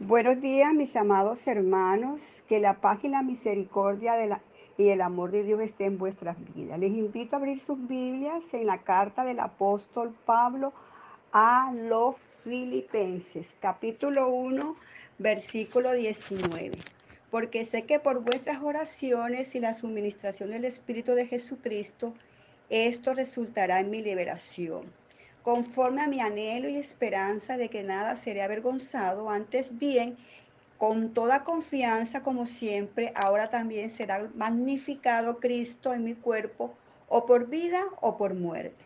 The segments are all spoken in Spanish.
Buenos días, mis amados hermanos. Que la paz y la misericordia de la- y el amor de Dios esté en vuestras vidas. Les invito a abrir sus Biblias en la carta del apóstol Pablo a los Filipenses, capítulo 1, versículo 19. Porque sé que por vuestras oraciones y la suministración del Espíritu de Jesucristo, esto resultará en mi liberación conforme a mi anhelo y esperanza de que nada seré avergonzado, antes bien, con toda confianza como siempre, ahora también será magnificado Cristo en mi cuerpo, o por vida o por muerte.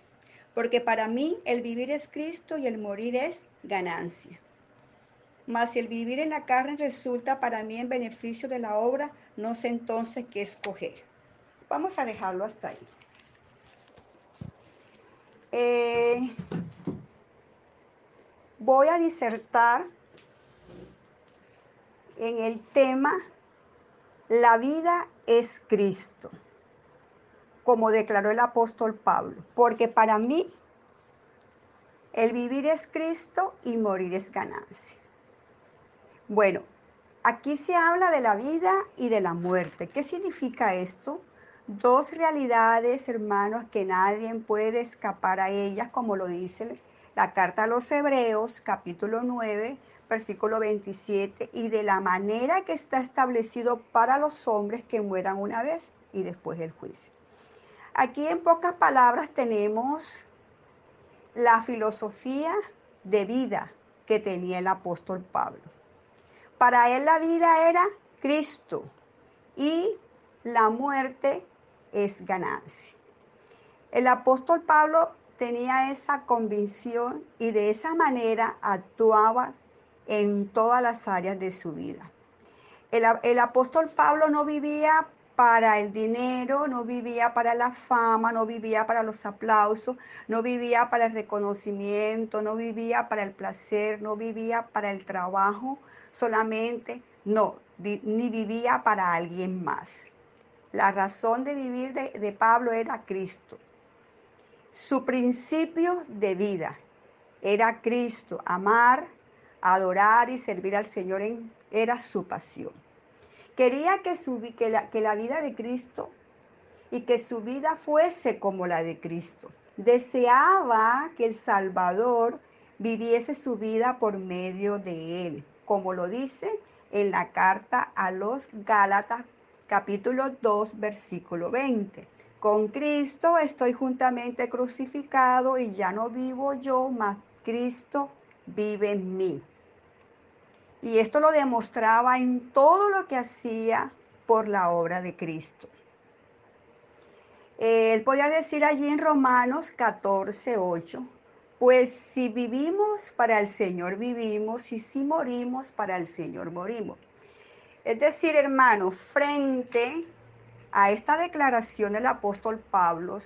Porque para mí el vivir es Cristo y el morir es ganancia. Mas si el vivir en la carne resulta para mí en beneficio de la obra, no sé entonces qué escoger. Vamos a dejarlo hasta ahí. Eh, voy a disertar en el tema La vida es Cristo, como declaró el apóstol Pablo, porque para mí el vivir es Cristo y morir es ganancia. Bueno, aquí se habla de la vida y de la muerte. ¿Qué significa esto? Dos realidades, hermanos, que nadie puede escapar a ellas, como lo dice la carta a los Hebreos, capítulo 9, versículo 27, y de la manera que está establecido para los hombres que mueran una vez y después el juicio. Aquí en pocas palabras tenemos la filosofía de vida que tenía el apóstol Pablo. Para él la vida era Cristo y la muerte es ganancia. El apóstol Pablo tenía esa convicción y de esa manera actuaba en todas las áreas de su vida. El, apóstol Pablo no vivía para el dinero, no vivía para la fama, no vivía para los aplausos, no vivía para el reconocimiento, no vivía para el placer, no vivía para el trabajo solamente, no, ni vivía para alguien más. La razón de vivir de, Pablo era Cristo. Su principio de vida era Cristo, amar, adorar y servir al Señor era su pasión. Quería que, su, que, la, que la vida de Cristo y que su vida fuese como la de Cristo. Deseaba que el Salvador viviese su vida por medio de él, como lo dice en la carta a los Gálatas capítulo 2 versículo 20. Con Cristo estoy juntamente crucificado y ya no vivo yo, mas Cristo vive en mí. Y esto lo demostraba en todo lo que hacía por la obra de Cristo. Él podía decir allí en Romanos 14, 8, pues si vivimos para el Señor vivimos y si morimos para el Señor morimos. Es decir, hermanos, frente a esta declaración del apóstol Pablo,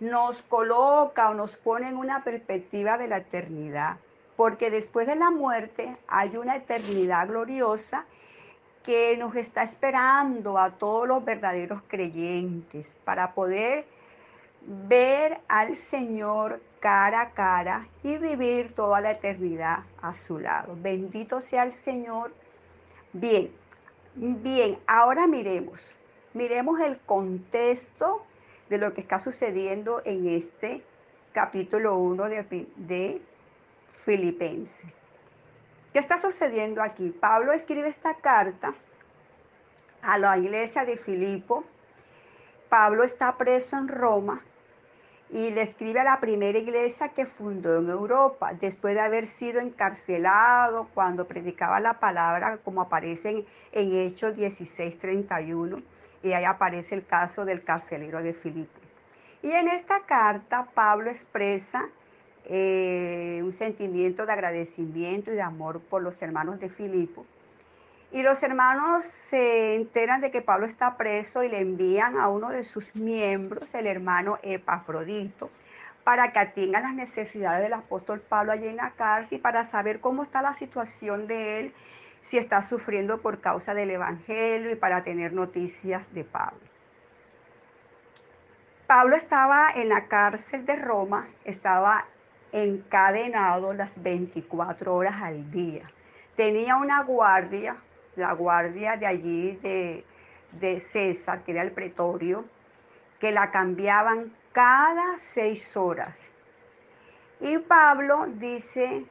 nos coloca o nos pone en una perspectiva de la eternidad, porque después de la muerte hay una eternidad gloriosa que nos está esperando a todos los verdaderos creyentes para poder ver al Señor cara a cara y vivir toda la eternidad a su lado. Bendito sea el Señor. Bien, bien, ahora miremos, miremos el contexto de lo que está sucediendo en este capítulo 1 de, de Filipenses. ¿Qué está sucediendo aquí? Pablo escribe esta carta a la iglesia de Filipo. Pablo está preso en Roma y le escribe a la primera iglesia que fundó en Europa, después de haber sido encarcelado cuando predicaba la palabra, como aparece en, en Hechos 16:31, y ahí aparece el caso del carcelero de Filipo. Y en esta carta Pablo expresa eh, un sentimiento de agradecimiento y de amor por los hermanos de Filipo. Y los hermanos se enteran de que Pablo está preso y le envían a uno de sus miembros, el hermano Epafrodito, para que atienda las necesidades del apóstol Pablo allí en la cárcel y para saber cómo está la situación de él, si está sufriendo por causa del Evangelio y para tener noticias de Pablo. Pablo estaba en la cárcel de Roma, estaba encadenado las 24 horas al día. tenía una guardia, la guardia de allí de, de César, que era el pretorio, que la cambiaban cada seis horas. Y Pablo dice,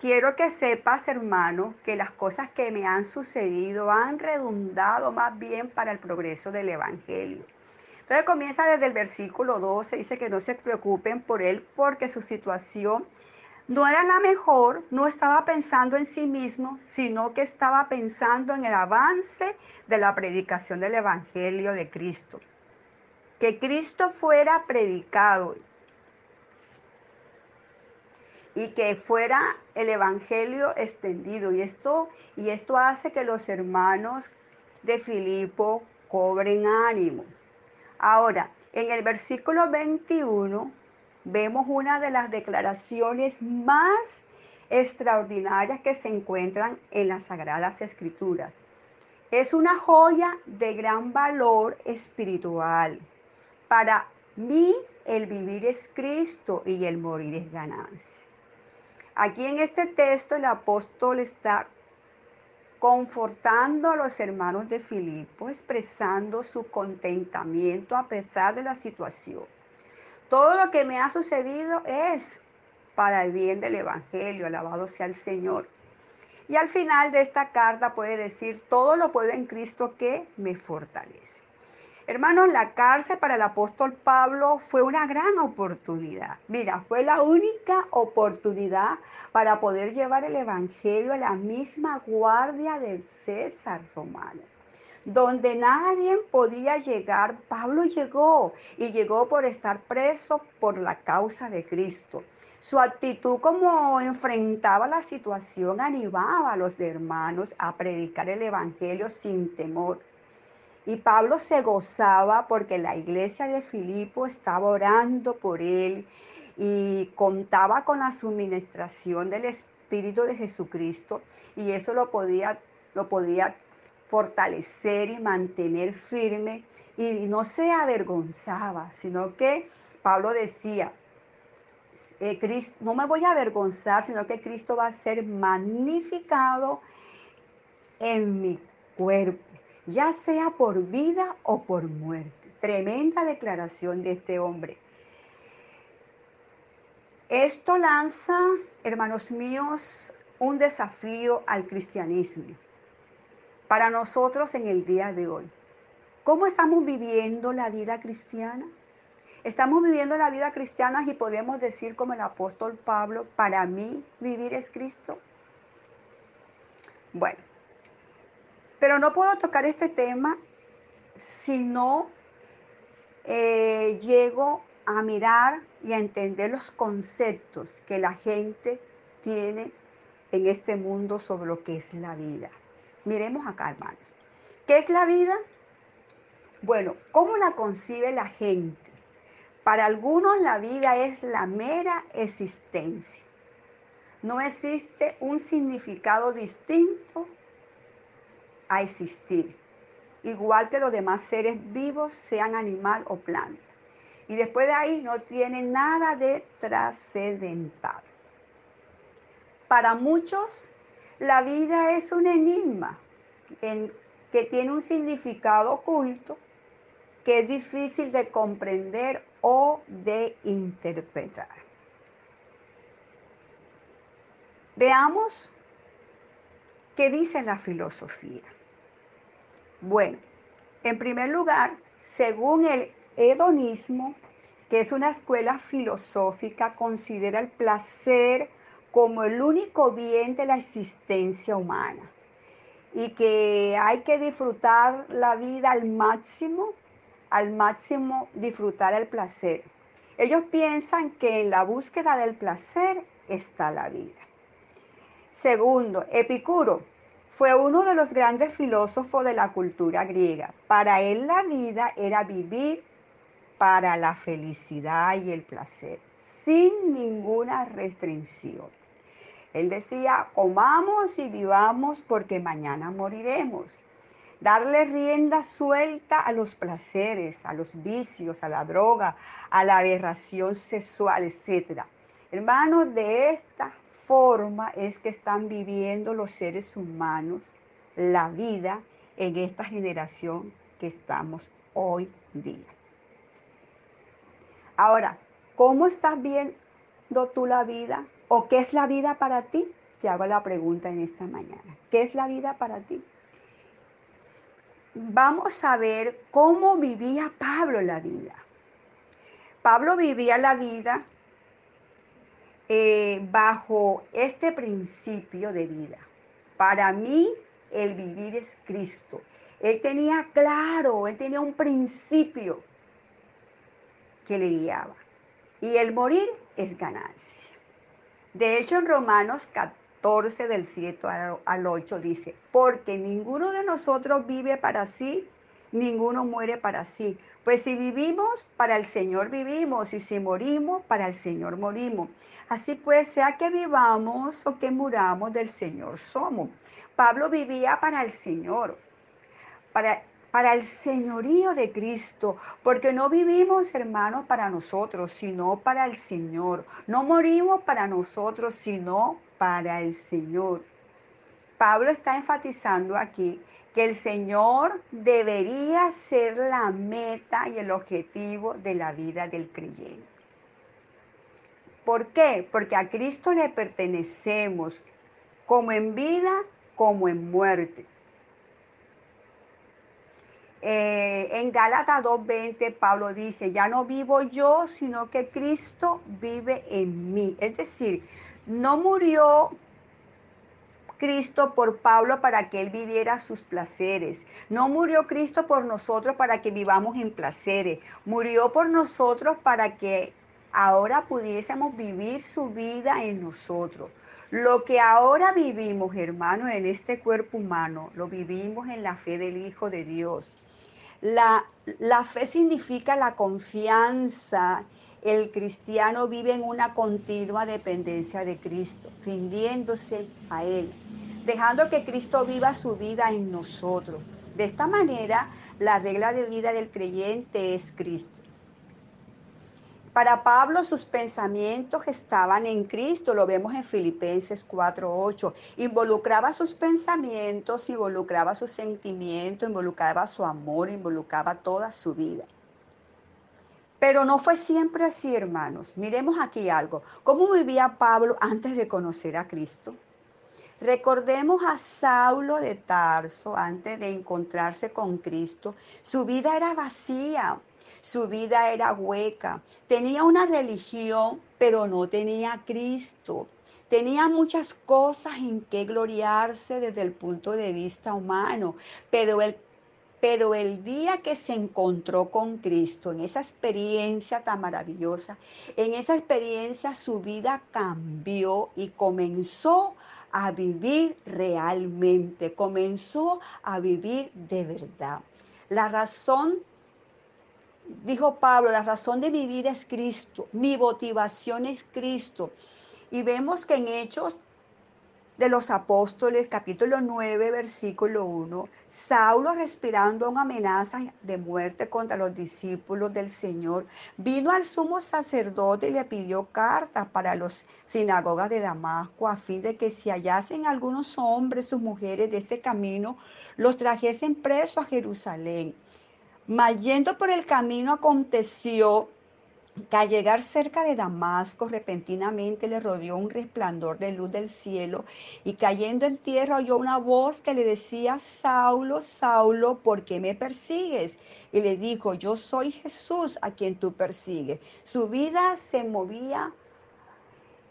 quiero que sepas, hermano, que las cosas que me han sucedido han redundado más bien para el progreso del Evangelio. Entonces comienza desde el versículo 12, dice que no se preocupen por él porque su situación no era la mejor, no estaba pensando en sí mismo, sino que estaba pensando en el avance de la predicación del Evangelio de Cristo. Que Cristo fuera predicado y que fuera el Evangelio extendido. Y esto, y esto hace que los hermanos de Filipo cobren ánimo. Ahora, en el versículo 21 vemos una de las declaraciones más extraordinarias que se encuentran en las Sagradas Escrituras. Es una joya de gran valor espiritual. Para mí el vivir es Cristo y el morir es ganancia. Aquí en este texto el apóstol está confortando a los hermanos de Filipo, expresando su contentamiento a pesar de la situación. Todo lo que me ha sucedido es para el bien del Evangelio, alabado sea el Señor. Y al final de esta carta puede decir, todo lo puedo en Cristo que me fortalece. Hermanos, la cárcel para el apóstol Pablo fue una gran oportunidad. Mira, fue la única oportunidad para poder llevar el Evangelio a la misma guardia del César romano. Donde nadie podía llegar, Pablo llegó y llegó por estar preso por la causa de Cristo. Su actitud como enfrentaba la situación animaba a los hermanos a predicar el Evangelio sin temor. Y Pablo se gozaba porque la iglesia de Filipo estaba orando por él y contaba con la suministración del Espíritu de Jesucristo y eso lo podía, lo podía fortalecer y mantener firme y no se avergonzaba, sino que Pablo decía, eh, no me voy a avergonzar, sino que Cristo va a ser magnificado en mi cuerpo ya sea por vida o por muerte. Tremenda declaración de este hombre. Esto lanza, hermanos míos, un desafío al cristianismo para nosotros en el día de hoy. ¿Cómo estamos viviendo la vida cristiana? Estamos viviendo la vida cristiana y podemos decir como el apóstol Pablo, para mí vivir es Cristo. Bueno, pero no puedo tocar este tema si no eh, llego a mirar y a entender los conceptos que la gente tiene en este mundo sobre lo que es la vida. Miremos acá, hermanos. ¿Qué es la vida? Bueno, ¿cómo la concibe la gente? Para algunos la vida es la mera existencia. No existe un significado distinto a existir, igual que los demás seres vivos, sean animal o planta. Y después de ahí no tiene nada de trascendental. Para muchos, la vida es un enigma que tiene un significado oculto que es difícil de comprender o de interpretar. Veamos qué dice la filosofía. Bueno, en primer lugar, según el hedonismo, que es una escuela filosófica, considera el placer como el único bien de la existencia humana y que hay que disfrutar la vida al máximo, al máximo disfrutar el placer. Ellos piensan que en la búsqueda del placer está la vida. Segundo, Epicuro fue uno de los grandes filósofos de la cultura griega. Para él la vida era vivir para la felicidad y el placer, sin ninguna restricción. Él decía, comamos y vivamos porque mañana moriremos. Darle rienda suelta a los placeres, a los vicios, a la droga, a la aberración sexual, etc. Hermanos, de esta forma es que están viviendo los seres humanos la vida en esta generación que estamos hoy día. Ahora, ¿cómo estás viendo tú la vida? ¿O qué es la vida para ti? Te hago la pregunta en esta mañana. ¿Qué es la vida para ti? Vamos a ver cómo vivía Pablo la vida. Pablo vivía la vida eh, bajo este principio de vida. Para mí, el vivir es Cristo. Él tenía claro, él tenía un principio que le guiaba. Y el morir es ganancia. De hecho, en Romanos 14, del 7 al 8 dice, porque ninguno de nosotros vive para sí, ninguno muere para sí. Pues si vivimos, para el Señor vivimos, y si morimos, para el Señor morimos. Así pues, sea que vivamos o que muramos, del Señor somos. Pablo vivía para el Señor, para, para el señorío de Cristo, porque no vivimos, hermanos, para nosotros, sino para el Señor. No morimos para nosotros, sino para el Señor. Pablo está enfatizando aquí que el Señor debería ser la meta y el objetivo de la vida del creyente. ¿Por qué? Porque a Cristo le pertenecemos como en vida como en muerte. Eh, en Gálatas 2.20 Pablo dice, ya no vivo yo, sino que Cristo vive en mí. Es decir, no murió Cristo por Pablo para que él viviera sus placeres. No murió Cristo por nosotros para que vivamos en placeres. Murió por nosotros para que ahora pudiésemos vivir su vida en nosotros. Lo que ahora vivimos, hermanos, en este cuerpo humano, lo vivimos en la fe del Hijo de Dios. La, fe significa la confianza. El cristiano vive en una continua dependencia de Cristo, rindiéndose a Él, dejando que Cristo viva su vida en nosotros. De esta manera, la regla de vida del creyente es Cristo. Para Pablo sus pensamientos estaban en Cristo, lo vemos en Filipenses 4:8. Involucraba sus pensamientos, involucraba sus sentimientos, involucraba su amor, involucraba toda su vida. Pero no fue siempre así, hermanos. Miremos aquí algo. ¿Cómo vivía Pablo antes de conocer a Cristo? Recordemos a Saulo de Tarso antes de encontrarse con Cristo. Su vida era vacía, su vida era hueca. Tenía una religión, pero no tenía Cristo. Tenía muchas cosas en que gloriarse desde el punto de vista humano, pero el pero el día que se encontró con Cristo, en esa experiencia tan maravillosa, en esa experiencia su vida cambió y comenzó a vivir realmente, comenzó a vivir de verdad. La razón dijo Pablo, la razón de mi vida es Cristo, mi motivación es Cristo. Y vemos que en Hechos de los Apóstoles, capítulo 9, versículo 1, Saulo respirando una amenaza de muerte contra los discípulos del Señor, vino al sumo sacerdote y le pidió cartas para las sinagogas de Damasco a fin de que si hallasen algunos hombres, sus mujeres de este camino, los trajesen presos a Jerusalén. Mas yendo por el camino aconteció que al llegar cerca de Damasco repentinamente le rodeó un resplandor de luz del cielo y cayendo en tierra oyó una voz que le decía, Saulo, Saulo, ¿por qué me persigues? Y le dijo, yo soy Jesús a quien tú persigues. Su vida se movía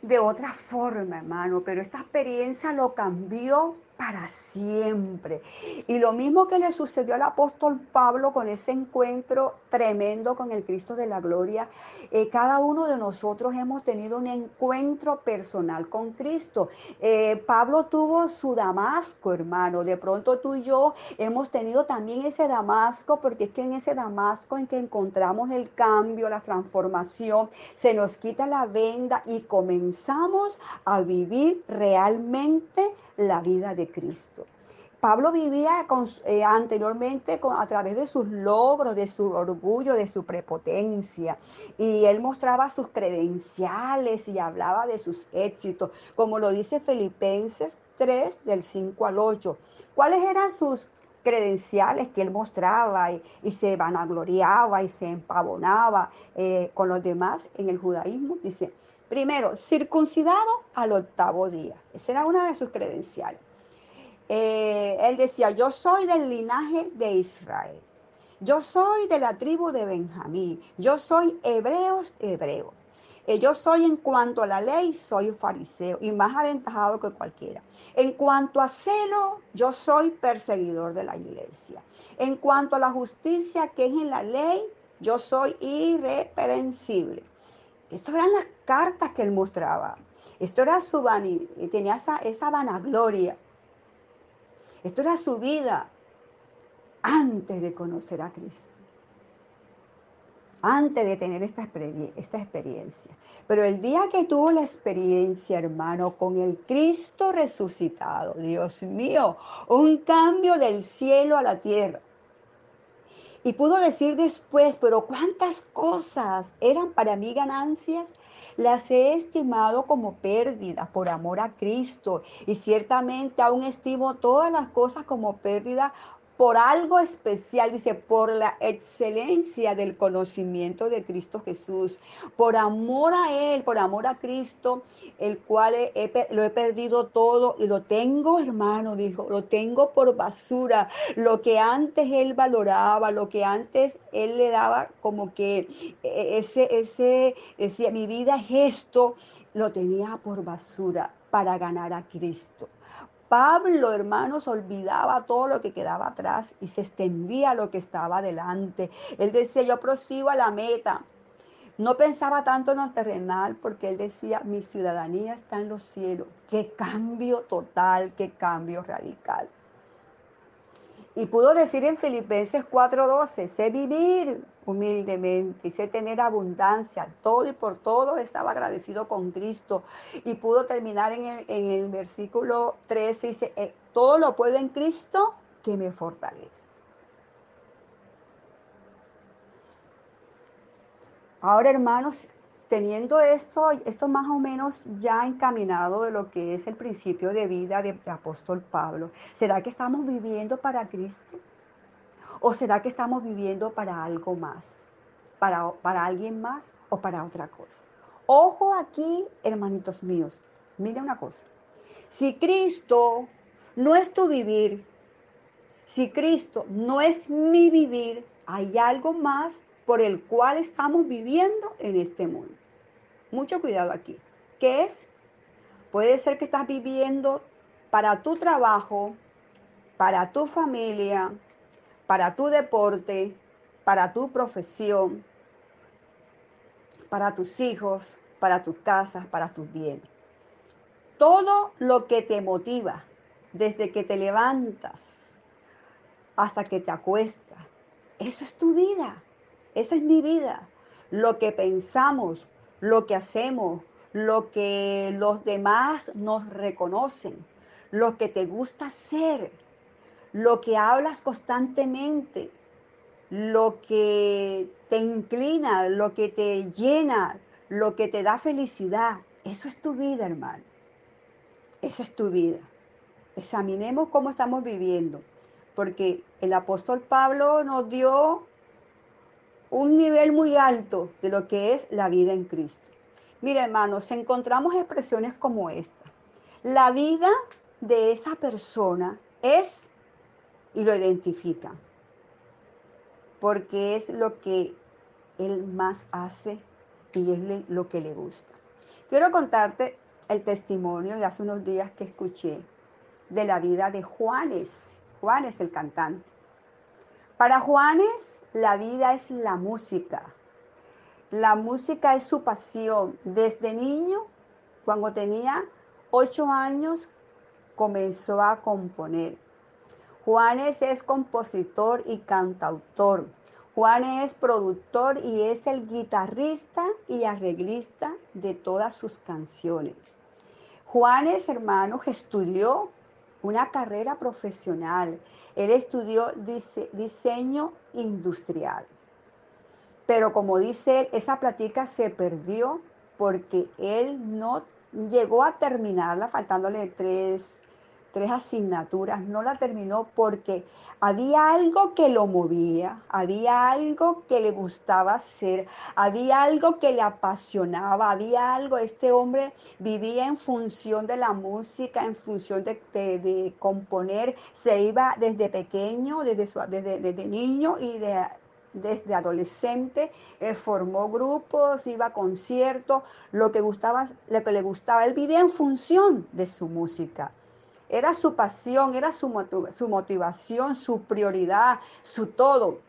de otra forma, hermano, pero esta experiencia lo cambió para siempre. Y lo mismo que le sucedió al apóstol Pablo con ese encuentro tremendo con el Cristo de la gloria, eh, cada uno de nosotros hemos tenido un encuentro personal con Cristo. Eh, Pablo tuvo su Damasco, hermano. De pronto tú y yo hemos tenido también ese Damasco, porque es que en ese Damasco en que encontramos el cambio, la transformación, se nos quita la venda y comenzamos a vivir realmente la vida de Cristo. Pablo vivía eh, anteriormente con, a través de sus logros, de su orgullo, de su prepotencia. Y él mostraba sus credenciales y hablaba de sus éxitos, como lo dice Filipenses 3 del 5 al 8. ¿Cuáles eran sus credenciales que él mostraba y, y se vanagloriaba y se empavonaba eh, con los demás en el judaísmo? Dice, primero, circuncidado al octavo día. Esa era una de sus credenciales. Eh, él decía, yo soy del linaje de Israel. Yo soy de la tribu de Benjamín. Yo soy hebreos, hebreo. Eh, yo soy en cuanto a la ley, soy fariseo y más aventajado que cualquiera. En cuanto a celo, yo soy perseguidor de la iglesia. En cuanto a la justicia que es en la ley, yo soy irreprensible. Estas eran las cartas que él mostraba. Esto era su vanidad, tenía esa, esa vanagloria. Esto era su vida antes de conocer a Cristo. Antes de tener esta, esta experiencia. Pero el día que tuvo la experiencia, hermano, con el Cristo resucitado, Dios mío, un cambio del cielo a la tierra. Y pudo decir después, pero cuántas cosas eran para mí ganancias las he estimado como pérdidas por amor a Cristo. Y ciertamente aún estimo todas las cosas como pérdidas por algo especial, dice, por la excelencia del conocimiento de Cristo Jesús, por amor a Él, por amor a Cristo, el cual lo he perdido todo y lo tengo, hermano, dijo, lo tengo por basura, lo que antes Él valoraba, lo que antes Él le daba como que e, ese, ese, decía, mi vida es esto, lo tenía por basura para ganar a Cristo. Pablo, hermanos, olvidaba todo lo que quedaba atrás y se extendía lo que estaba adelante. Él decía, yo prosigo a la meta. No pensaba tanto en lo terrenal porque él decía, mi ciudadanía está en los cielos. Qué cambio total, qué cambio radical. Y pudo decir en Filipenses 4:12, sé vivir humildemente y sé tener abundancia, todo y por todo estaba agradecido con Cristo. Y pudo terminar en el, en el versículo 13, dice, eh, todo lo puedo en Cristo que me fortalece. Ahora, hermanos, teniendo esto, esto más o menos ya encaminado de lo que es el principio de vida del apóstol Pablo, ¿será que estamos viviendo para Cristo? ¿O será que estamos viviendo para algo más? ¿Para, para alguien más o para otra cosa? Ojo aquí, hermanitos míos, mire una cosa. Si Cristo no es tu vivir, si Cristo no es mi vivir, hay algo más por el cual estamos viviendo en este mundo. Mucho cuidado aquí. ¿Qué es? Puede ser que estás viviendo para tu trabajo, para tu familia, para tu deporte, para tu profesión, para tus hijos, para tus casas, para tus bienes. Todo lo que te motiva, desde que te levantas hasta que te acuestas, eso es tu vida. Esa es mi vida. Lo que pensamos, lo que hacemos, lo que los demás nos reconocen, lo que te gusta hacer, lo que hablas constantemente, lo que te inclina, lo que te llena, lo que te da felicidad. Eso es tu vida, hermano. Esa es tu vida. Examinemos cómo estamos viviendo, porque el apóstol Pablo nos dio un nivel muy alto de lo que es la vida en Cristo. Mira, hermanos, encontramos expresiones como esta. La vida de esa persona es y lo identifica, porque es lo que él más hace y es lo que le gusta. Quiero contarte el testimonio de hace unos días que escuché de la vida de Juanes. Juanes, el cantante. Para Juanes, la vida es la música. La música es su pasión. Desde niño, cuando tenía ocho años, comenzó a componer. Juanes es compositor y cantautor. Juanes es productor y es el guitarrista y arreglista de todas sus canciones. Juanes, hermanos, estudió una carrera profesional. Él estudió dise- diseño industrial. Pero como dice él, esa platica se perdió porque él no llegó a terminarla, faltándole tres, tres asignaturas, no la terminó porque había algo que lo movía, había algo que le gustaba hacer, había algo que le apasionaba, había algo, este hombre vivía en función de la música, en función de, de- de componer, se iba desde pequeño, desde, su- desde, niño y de, desde adolescente, eh, formó grupos, iba a conciertos, lo que, gustaba, lo que le gustaba, él vivía en función de su música. Era su pasión, era su, su motivación, su prioridad, su todo.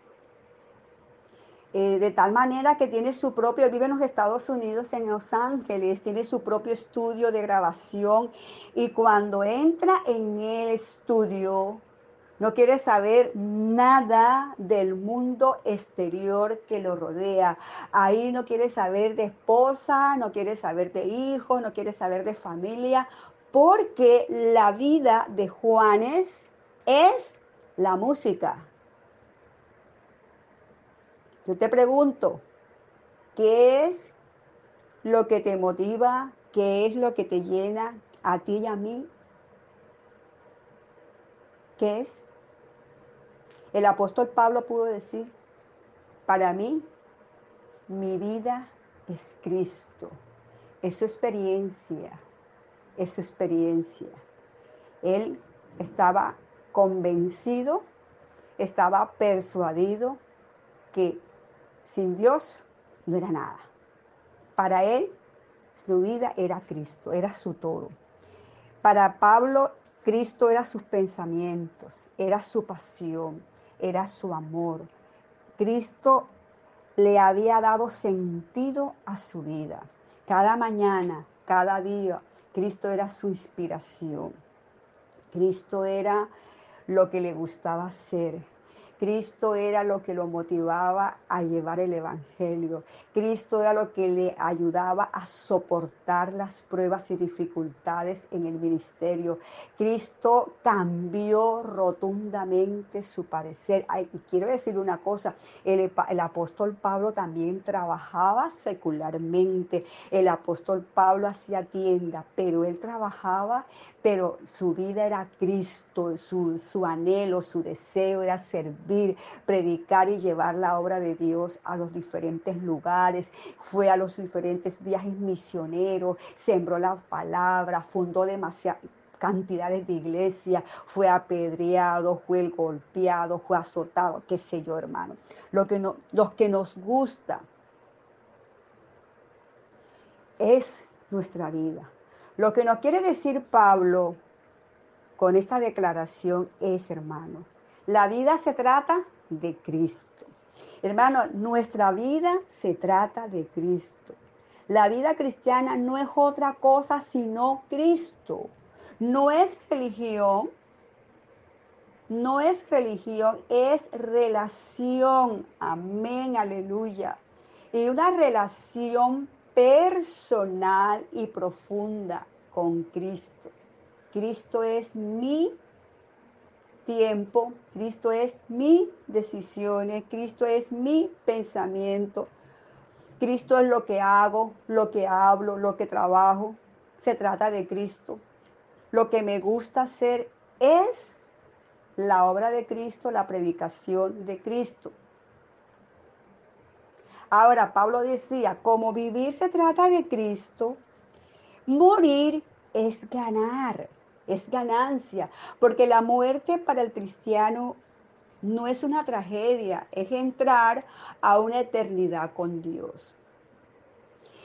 Eh, de tal manera que tiene su propio, vive en los Estados Unidos, en Los Ángeles, tiene su propio estudio de grabación y cuando entra en el estudio, no quiere saber nada del mundo exterior que lo rodea. Ahí no quiere saber de esposa, no quiere saber de hijos, no quiere saber de familia, porque la vida de Juanes es la música. Yo te pregunto, ¿qué es lo que te motiva? ¿Qué es lo que te llena a ti y a mí? ¿Qué es? El apóstol Pablo pudo decir, para mí, mi vida es Cristo, es su experiencia, es su experiencia. Él estaba convencido, estaba persuadido que sin Dios no era nada. Para él, su vida era Cristo, era su todo. Para Pablo, Cristo era sus pensamientos, era su pasión, era su amor. Cristo le había dado sentido a su vida. Cada mañana, cada día, Cristo era su inspiración. Cristo era lo que le gustaba hacer. Cristo era lo que lo motivaba a llevar el Evangelio. Cristo era lo que le ayudaba a soportar las pruebas y dificultades en el ministerio. Cristo cambió rotundamente su parecer. Y quiero decir una cosa, el, el apóstol Pablo también trabajaba secularmente. El apóstol Pablo hacía tienda, pero él trabajaba pero su vida era Cristo, su, su, anhelo, su deseo era servir, predicar y llevar la obra de Dios a los diferentes lugares, fue a los diferentes viajes misioneros, sembró la palabra, fundó demasiadas cantidades de iglesias, fue apedreado, fue golpeado, fue azotado, qué sé yo, hermano. Lo que no, los que nos gusta es nuestra vida. Lo que nos quiere decir Pablo con esta declaración es, hermano, la vida se trata de Cristo. Hermano, nuestra vida se trata de Cristo. La vida cristiana no es otra cosa sino Cristo. No es religión, no es religión, es relación. Amén, aleluya. Y una relación personal y profunda con Cristo. Cristo es mi tiempo, Cristo es mi decisiones, Cristo es mi pensamiento, Cristo es lo que hago, lo que hablo, lo que trabajo. Se trata de Cristo. Lo que me gusta hacer es la obra de Cristo, la predicación de Cristo. Ahora, Pablo decía, como vivir se trata de Cristo, morir es ganar, es ganancia, porque la muerte para el cristiano no es una tragedia, es entrar a una eternidad con Dios.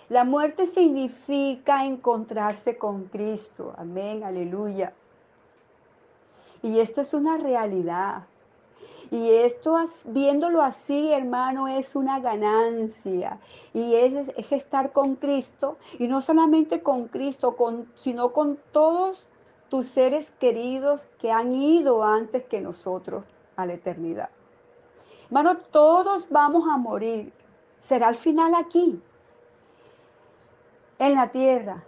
La muerte significa encontrarse con Cristo, amén, aleluya. Y esto es una realidad. Y esto, viéndolo así, hermano, es una ganancia. Y es, es, estar con Cristo. Y no solamente con Cristo, con, sino con todos tus seres queridos que han ido antes que nosotros a la eternidad. Hermano, todos vamos a morir. Será el final aquí, en la tierra.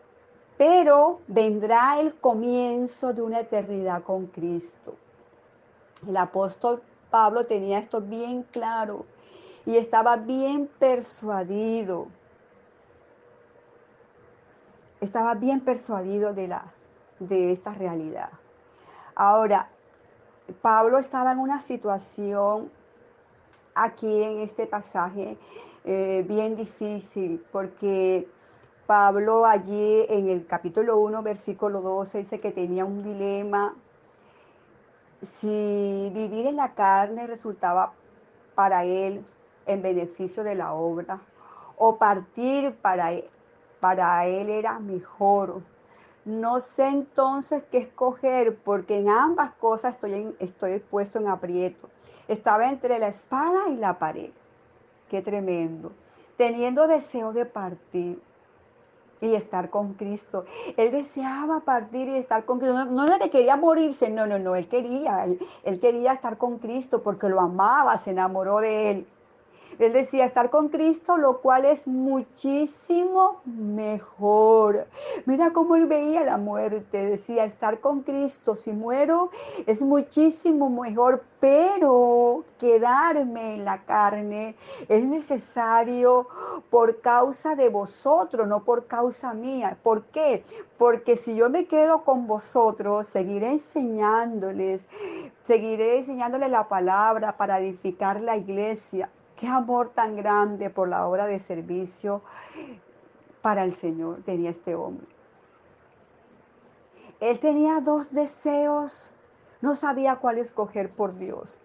pero vendrá el comienzo de una eternidad con Cristo. El apóstol Pablo tenía esto bien claro y estaba bien persuadido. Estaba bien persuadido de, la, de esta realidad. Ahora, Pablo estaba en una situación aquí en este pasaje eh, bien difícil porque Pablo allí en el capítulo 1, versículo 12, dice que tenía un dilema. Si vivir en la carne resultaba para él en beneficio de la obra o partir para él, para él era mejor. No sé entonces qué escoger porque en ambas cosas estoy, estoy puesto en aprieto. Estaba entre la espada y la pared. Qué tremendo. Teniendo deseo de partir y estar con Cristo. Él deseaba partir y estar con Cristo. No, no era que quería morirse, no, no, no, él quería, él, quería estar con Cristo porque lo amaba, se enamoró de él. Él decía estar con Cristo, lo cual es muchísimo mejor. Mira cómo él veía la muerte. Decía estar con Cristo, si muero, es muchísimo mejor, pero quedarme en la carne es necesario por causa de vosotros, no por causa mía. ¿Por qué? Porque si yo me quedo con vosotros, seguiré enseñándoles, seguiré enseñándoles la palabra para edificar la iglesia. Qué amor tan grande por la obra de servicio para el Señor tenía este hombre. Él tenía dos deseos, no sabía cuál escoger por Dios.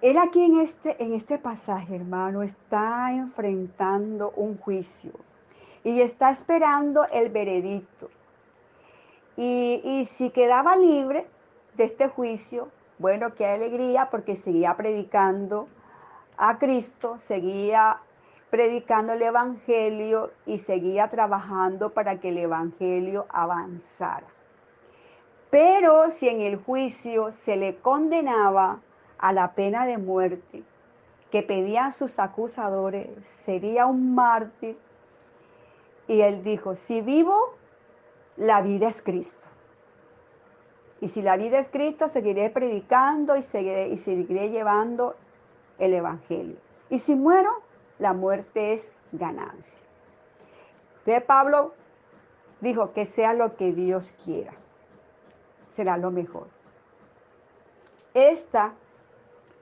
Él aquí en este, en este pasaje, hermano, está enfrentando un juicio y está esperando el veredicto. Y, y si quedaba libre de este juicio, bueno, qué alegría porque seguía predicando a Cristo, seguía predicando el Evangelio y seguía trabajando para que el Evangelio avanzara. Pero si en el juicio se le condenaba a la pena de muerte que pedían sus acusadores, sería un mártir. Y él dijo, si vivo, la vida es Cristo. Y si la vida es Cristo, seguiré predicando y seguiré, y seguiré llevando el Evangelio. Y si muero, la muerte es ganancia. Entonces Pablo dijo que sea lo que Dios quiera. Será lo mejor. Esta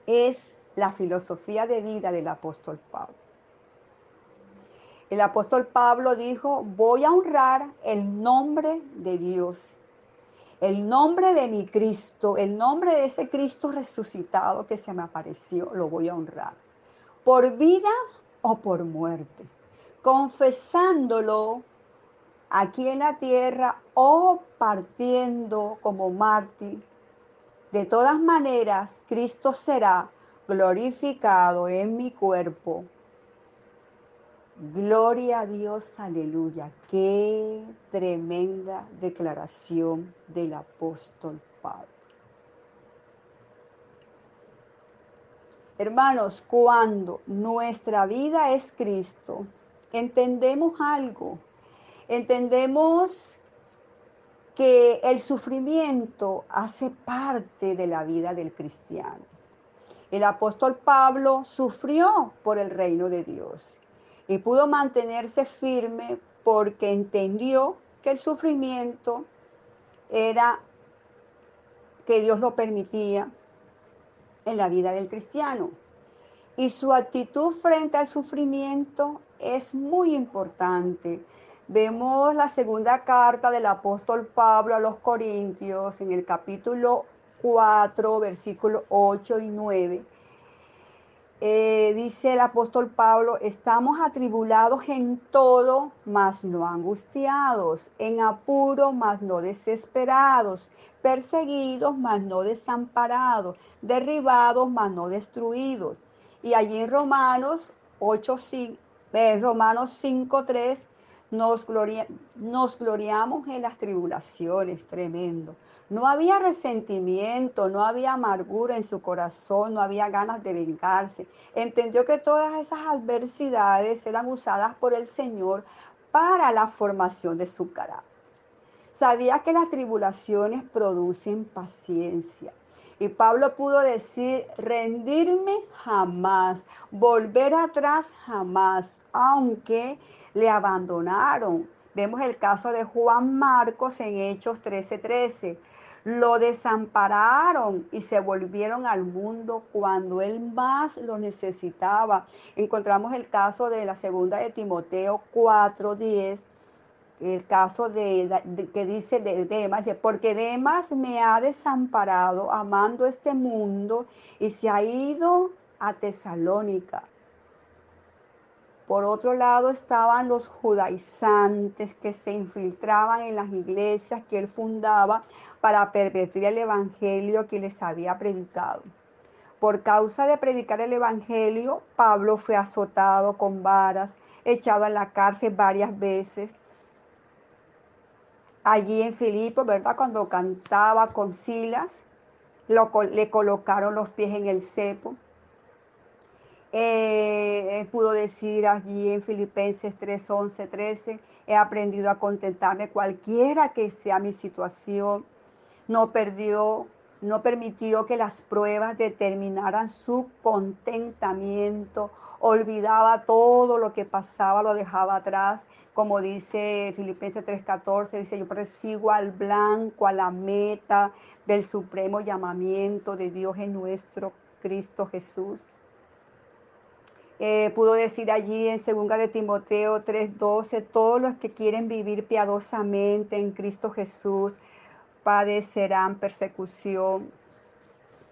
es la filosofía de vida del apóstol Pablo. El apóstol Pablo dijo, voy a honrar el nombre de Dios el nombre de mi Cristo, el nombre de ese Cristo resucitado que se me apareció, lo voy a honrar. Por vida o por muerte. Confesándolo aquí en la tierra o partiendo como mártir. De todas maneras, Cristo será glorificado en mi cuerpo Gloria a Dios, aleluya. Qué tremenda declaración del apóstol Pablo. Hermanos, cuando nuestra vida es Cristo, entendemos algo. Entendemos que el sufrimiento hace parte de la vida del cristiano. El apóstol Pablo sufrió por el reino de Dios y pudo mantenerse firme porque entendió que el sufrimiento era que Dios lo permitía en la vida del cristiano. Y su actitud frente al sufrimiento es muy importante. Vemos la segunda carta del apóstol Pablo a los Corintios en el capítulo 4, versículos 8 y 9 eh, dice el apóstol Pablo, estamos atribulados en todo, mas no angustiados, en apuro, mas no desesperados, perseguidos, mas no desamparados, derribados, mas no destruidos. Y allí en Romanos 8, eh, Romanos 5, 3 nos, gloria, nos gloriamos en las tribulaciones, tremendo. No había resentimiento, no había amargura en su corazón, no había ganas de vengarse. Entendió que todas esas adversidades eran usadas por el Señor para la formación de su carácter. Sabía que las tribulaciones producen paciencia. Y Pablo pudo decir, rendirme jamás, volver atrás jamás, aunque le abandonaron. Vemos el caso de Juan Marcos en Hechos 13:13. Lo desampararon y se volvieron al mundo cuando él más lo necesitaba. Encontramos el caso de la segunda de Timoteo 4:10 el caso de, que dice de Demas, porque Demas me ha desamparado amando este mundo y se ha ido a Tesalónica. Por otro lado estaban los judaizantes que se infiltraban en las iglesias que él fundaba para pervertir el evangelio que les había predicado. Por causa de predicar el evangelio, Pablo fue azotado con varas, echado a la cárcel varias veces allí en Filipo, ¿verdad? Cuando cantaba con Silas, le colocaron los pies en el cepo. Eh, pudo decir allí en Filipenses 3, 11, 13, he aprendido a contentarme cualquiera que sea mi situación. No perdió no permitió que las pruebas determinaran su contentamiento, olvidaba todo lo que pasaba, lo dejaba atrás, como dice Filipenses 3:14, dice, yo persigo al blanco, a la meta del supremo llamamiento de Dios en nuestro Cristo Jesús. Eh, pudo decir allí en 2 de Timoteo 3:12, todos los que quieren vivir piadosamente en Cristo Jesús, padecerán persecución.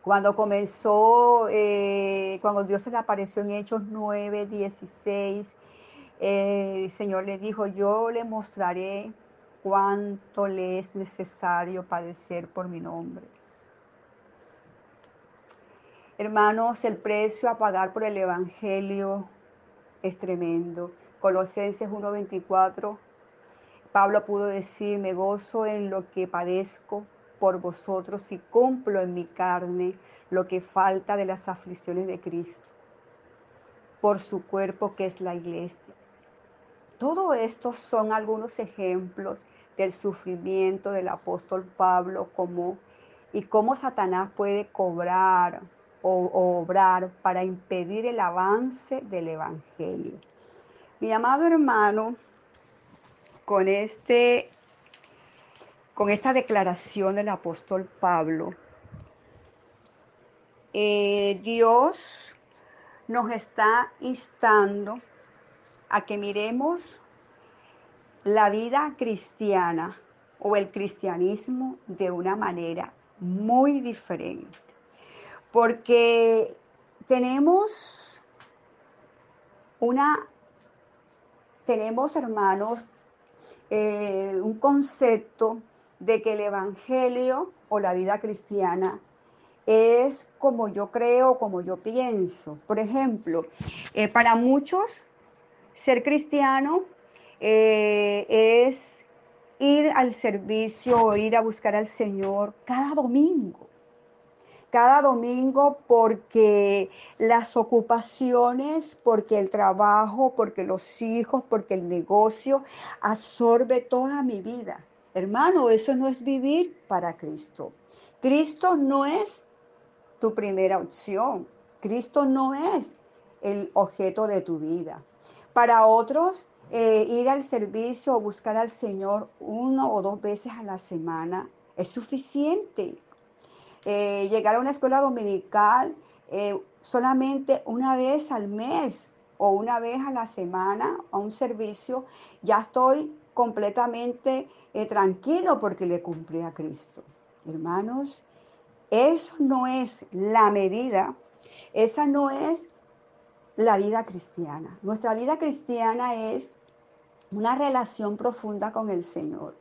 Cuando comenzó, eh, cuando Dios se le apareció en Hechos 9, 16, el Señor le dijo, yo le mostraré cuánto le es necesario padecer por mi nombre. Hermanos, el precio a pagar por el Evangelio es tremendo. Colosenses 1.24 Pablo pudo decir, me gozo en lo que padezco por vosotros y cumplo en mi carne lo que falta de las aflicciones de Cristo, por su cuerpo que es la iglesia. Todo esto son algunos ejemplos del sufrimiento del apóstol Pablo como, y cómo Satanás puede cobrar o, obrar para impedir el avance del Evangelio. Mi amado hermano, con, este, con esta declaración del apóstol Pablo, eh, Dios nos está instando a que miremos la vida cristiana o el cristianismo de una manera muy diferente. Porque tenemos una, tenemos hermanos eh, un concepto de que el Evangelio o la vida cristiana es como yo creo, como yo pienso. Por ejemplo, eh, para muchos ser cristiano eh, es ir al servicio o ir a buscar al Señor cada domingo cada domingo porque las ocupaciones, porque el trabajo, porque los hijos, porque el negocio absorbe toda mi vida. Hermano, eso no es vivir para Cristo. Cristo no es tu primera opción. Cristo no es el objeto de tu vida. Para otros, eh, ir al servicio o buscar al Señor uno o dos veces a la semana es suficiente. Eh, llegar a una escuela dominical eh, solamente una vez al mes o una vez a la semana a un servicio, ya estoy completamente eh, tranquilo porque le cumplí a Cristo. Hermanos, eso no es la medida, esa no es la vida cristiana. Nuestra vida cristiana es una relación profunda con el Señor.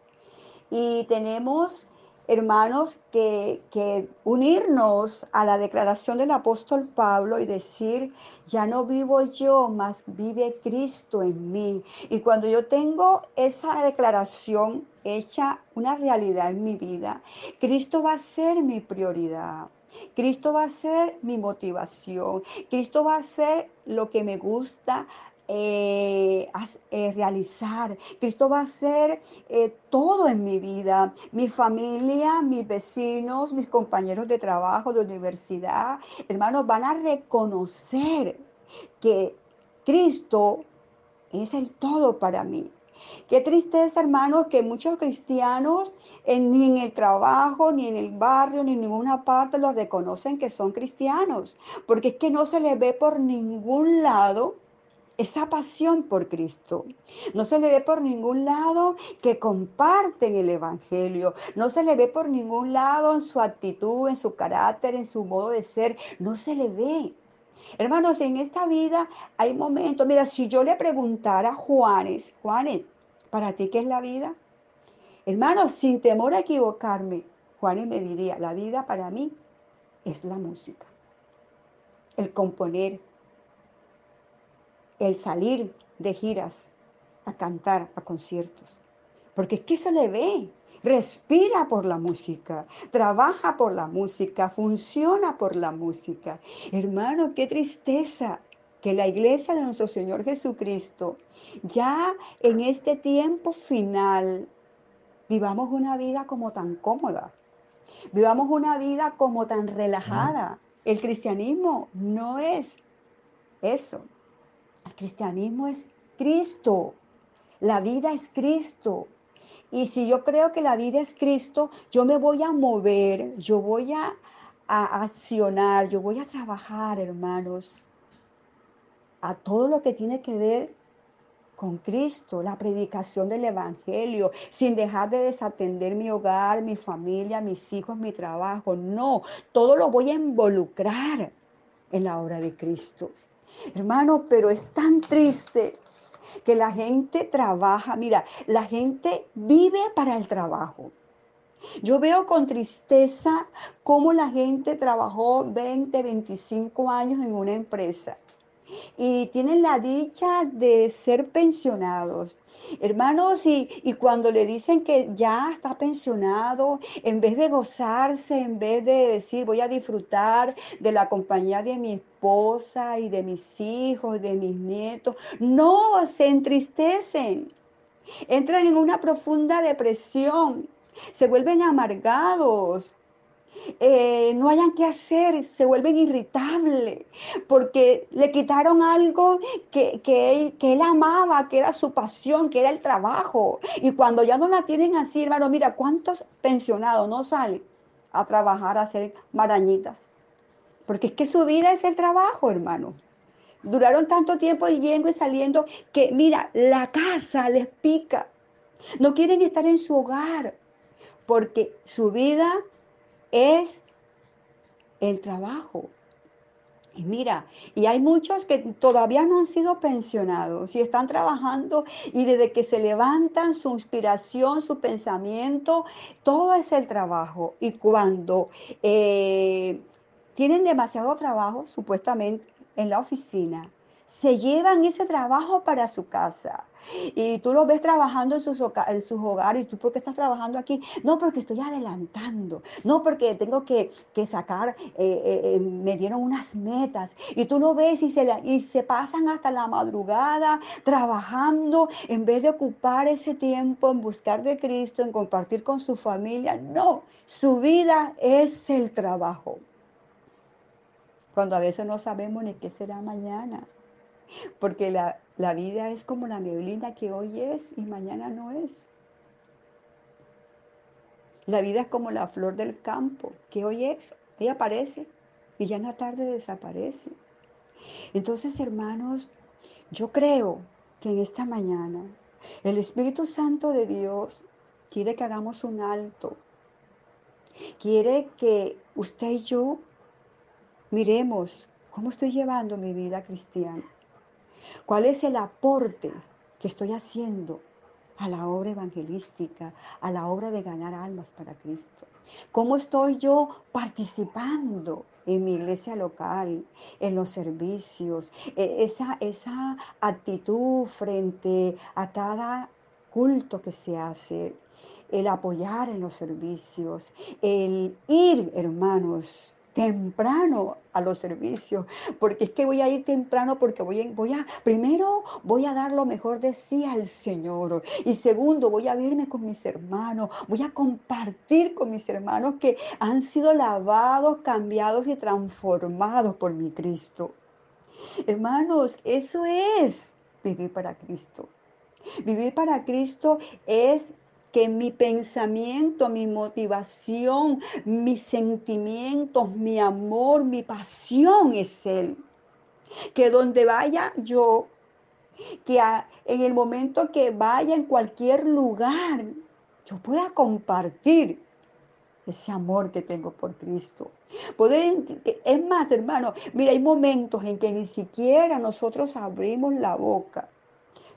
Y tenemos hermanos, que, unirnos a la declaración del apóstol Pablo y decir, ya no vivo yo, mas vive Cristo en mí. Y cuando yo tengo esa declaración hecha una realidad en mi vida, Cristo va a ser mi prioridad. Cristo va a ser mi motivación. Cristo va a ser lo que me gusta eh, eh, realizar. Cristo va a ser eh, todo en mi vida. Mi familia, mis vecinos, mis compañeros de trabajo, de universidad, hermanos, van a reconocer que Cristo es el todo para mí. Qué tristeza, hermanos, que muchos cristianos ni en el trabajo, ni en el barrio, ni en ninguna parte los reconocen que son cristianos, porque es que no se les ve por ningún lado esa pasión por Cristo. No se le ve por ningún lado que comparten el Evangelio. No se le ve por ningún lado en su actitud, en su carácter, en su modo de ser. No se le ve. Hermanos, en esta vida hay momentos, mira, si yo le preguntara a Juanes, Juanes, ¿para ti qué es la vida? Hermanos, sin temor a equivocarme, Juanes me diría, la vida para mí es la música, el componer, el salir de giras a cantar a conciertos. Porque es que se le ve, respira por la música, trabaja por la música, funciona por la música. Hermano, qué tristeza que la iglesia de nuestro Señor Jesucristo, ya en este tiempo final, vivamos una vida como tan cómoda, vivamos una vida como tan relajada. El cristianismo no es eso. El cristianismo es Cristo. La vida es Cristo. Y si yo creo que la vida es Cristo, yo me voy a mover, yo voy a, a, accionar, yo voy a trabajar, hermanos, a todo lo que tiene que ver con Cristo, la predicación del Evangelio, sin dejar de desatender mi hogar, mi familia, mis hijos, mi trabajo. No, todo lo voy a involucrar en la obra de Cristo. Hermano, pero es tan triste que la gente trabaja, mira, la gente vive para el trabajo. Yo veo con tristeza cómo la gente trabajó 20, 25 años en una empresa y tienen la dicha de ser pensionados. Hermanos, y, y, cuando le dicen que ya está pensionado, en vez de gozarse, en vez de decir voy a disfrutar de la compañía de mi esposa y de mis hijos, de mis nietos, no, se entristecen, entran en una profunda depresión, se vuelven amargados, eh, no hayan que hacer, se vuelven irritables, porque le quitaron algo que, que, él, amaba, que era su pasión, que era el trabajo. Y cuando ya no la tienen así, hermano, mira, ¿cuántos pensionados no salen a trabajar, a hacer marañitas? Porque es que su vida es el trabajo, hermano. Duraron tanto tiempo yendo y saliendo que, mira, la casa les pica. No quieren estar en su hogar porque su vida es el trabajo. Y mira, y hay muchos que todavía no han sido pensionados y están trabajando y desde que se levantan su inspiración, su pensamiento, todo es el trabajo. Y cuando eh, tienen demasiado trabajo, supuestamente, en la oficina, se llevan ese trabajo para su casa. Y tú lo ves trabajando en sus, hogares. ¿Y tú por qué estás trabajando aquí? No, porque estoy adelantando. No, porque tengo que, sacar, eh, eh, eh, me dieron unas metas. Y tú lo ves y se pasan hasta la madrugada trabajando en vez de ocupar ese tiempo en buscar de Cristo, en compartir con su familia. No, su vida es el trabajo. Cuando a veces no sabemos ni qué será mañana. Porque la, la vida es como la neblina que hoy es y mañana no es. La vida es como la flor del campo que hoy es, ella aparece y ya en la tarde desaparece. Entonces, hermanos, yo creo que en esta mañana el Espíritu Santo de Dios quiere que hagamos un alto. Quiere que usted y yo miremos cómo estoy llevando mi vida cristiana. ¿Cuál es el aporte que estoy haciendo a la obra evangelística, a la obra de ganar almas para Cristo? ¿Cómo estoy yo participando en mi iglesia local, en los servicios? E, esa, esa actitud frente a cada culto que se hace, el apoyar en los servicios, el ir, hermanos, temprano a los servicios, porque es que voy a ir temprano porque voy a, primero voy a dar lo mejor de sí al Señor y segundo voy a verme con mis hermanos, voy a compartir con mis hermanos que han sido lavados, cambiados y transformados por mi Cristo. Hermanos, eso es vivir para Cristo. Vivir para Cristo es que mi pensamiento, mi motivación, mis sentimientos, mi amor, mi pasión es Él. Que donde vaya yo, que en el momento que vaya en cualquier lugar, yo pueda compartir ese amor que tengo por Cristo. Poder, es más, hermano, mira, hay momentos en que ni siquiera nosotros abrimos la boca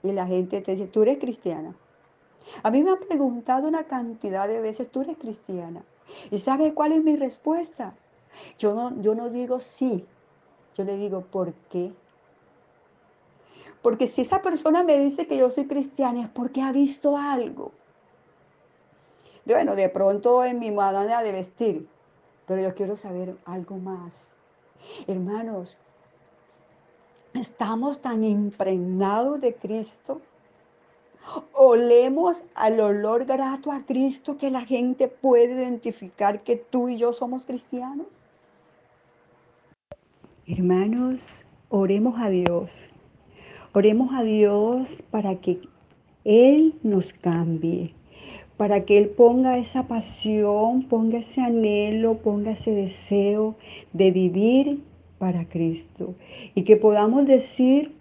y la gente te dice, tú eres cristiana. A mí me han preguntado una cantidad de veces, ¿tú eres cristiana? ¿Y sabes cuál es mi respuesta? Yo no, yo no digo sí, yo le digo ¿por qué? Porque si esa persona me dice que yo soy cristiana es porque ha visto algo. Bueno, de pronto en mi manera de vestir, pero yo quiero saber algo más. Hermanos, estamos tan impregnados de Cristo Olemos al olor grato a Cristo que la gente puede identificar que tú y yo somos cristianos. Hermanos, oremos a Dios. Oremos a Dios para que Él nos cambie, para que Él ponga esa pasión, ponga ese anhelo, ponga ese deseo de vivir para Cristo. Y que podamos decir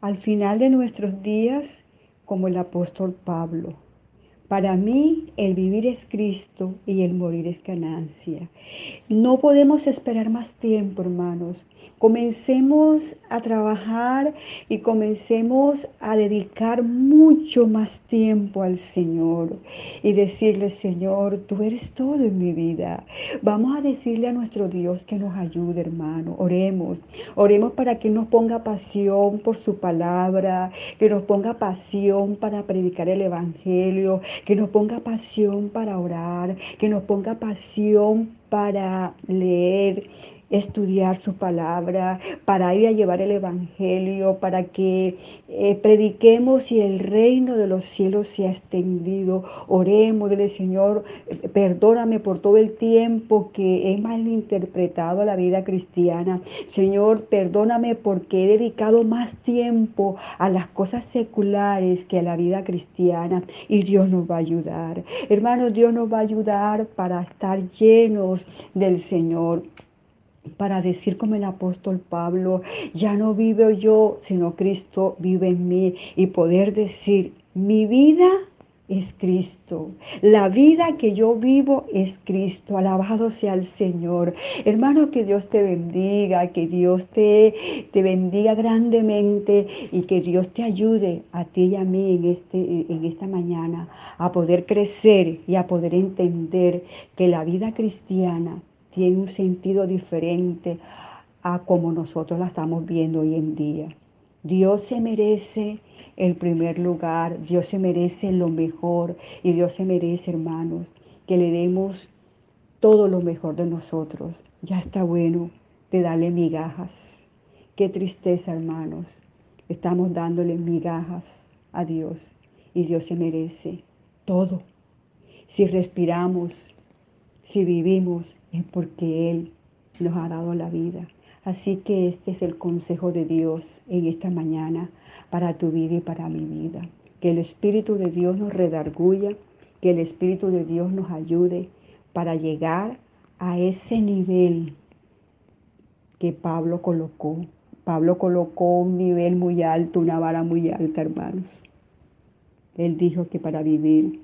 al final de nuestros días, como el apóstol Pablo. Para mí el vivir es Cristo y el morir es ganancia. No podemos esperar más tiempo, hermanos. Comencemos a trabajar y comencemos a dedicar mucho más tiempo al Señor y decirle, Señor, tú eres todo en mi vida. Vamos a decirle a nuestro Dios que nos ayude, hermano. Oremos, oremos para que nos ponga pasión por su palabra, que nos ponga pasión para predicar el Evangelio, que nos ponga pasión para orar, que nos ponga pasión para leer estudiar su palabra, para ir a llevar el Evangelio, para que eh, prediquemos y el reino de los cielos sea extendido. Oremos, dile Señor, perdóname por todo el tiempo que he malinterpretado la vida cristiana. Señor, perdóname porque he dedicado más tiempo a las cosas seculares que a la vida cristiana y Dios nos va a ayudar. Hermanos, Dios nos va a ayudar para estar llenos del Señor para decir como el apóstol Pablo, ya no vivo yo, sino Cristo vive en mí y poder decir, mi vida es Cristo. La vida que yo vivo es Cristo. Alabado sea el Señor. Hermano, que Dios te bendiga, que Dios te, te bendiga grandemente y que Dios te ayude a ti y a mí en, este, en esta mañana a poder crecer y a poder entender que la vida cristiana tiene un sentido diferente a como nosotros la estamos viendo hoy en día. Dios se merece el primer lugar, Dios se merece lo mejor y Dios se merece, hermanos, que le demos todo lo mejor de nosotros. Ya está bueno de darle migajas. Qué tristeza, hermanos. Estamos dándole migajas a Dios y Dios se merece todo. Si respiramos, si vivimos, es porque Él nos ha dado la vida. Así que este es el consejo de Dios en esta mañana para tu vida y para mi vida. Que el Espíritu de Dios nos redarguya, que el Espíritu de Dios nos ayude para llegar a ese nivel que Pablo colocó. Pablo colocó un nivel muy alto, una vara muy alta, hermanos. Él dijo que para vivir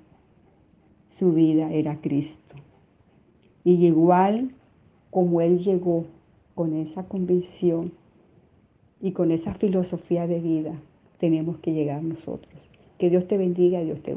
su vida era Cristo. Y igual como Él llegó con esa convicción y con esa filosofía de vida, tenemos que llegar nosotros. Que Dios te bendiga, Dios te guarde.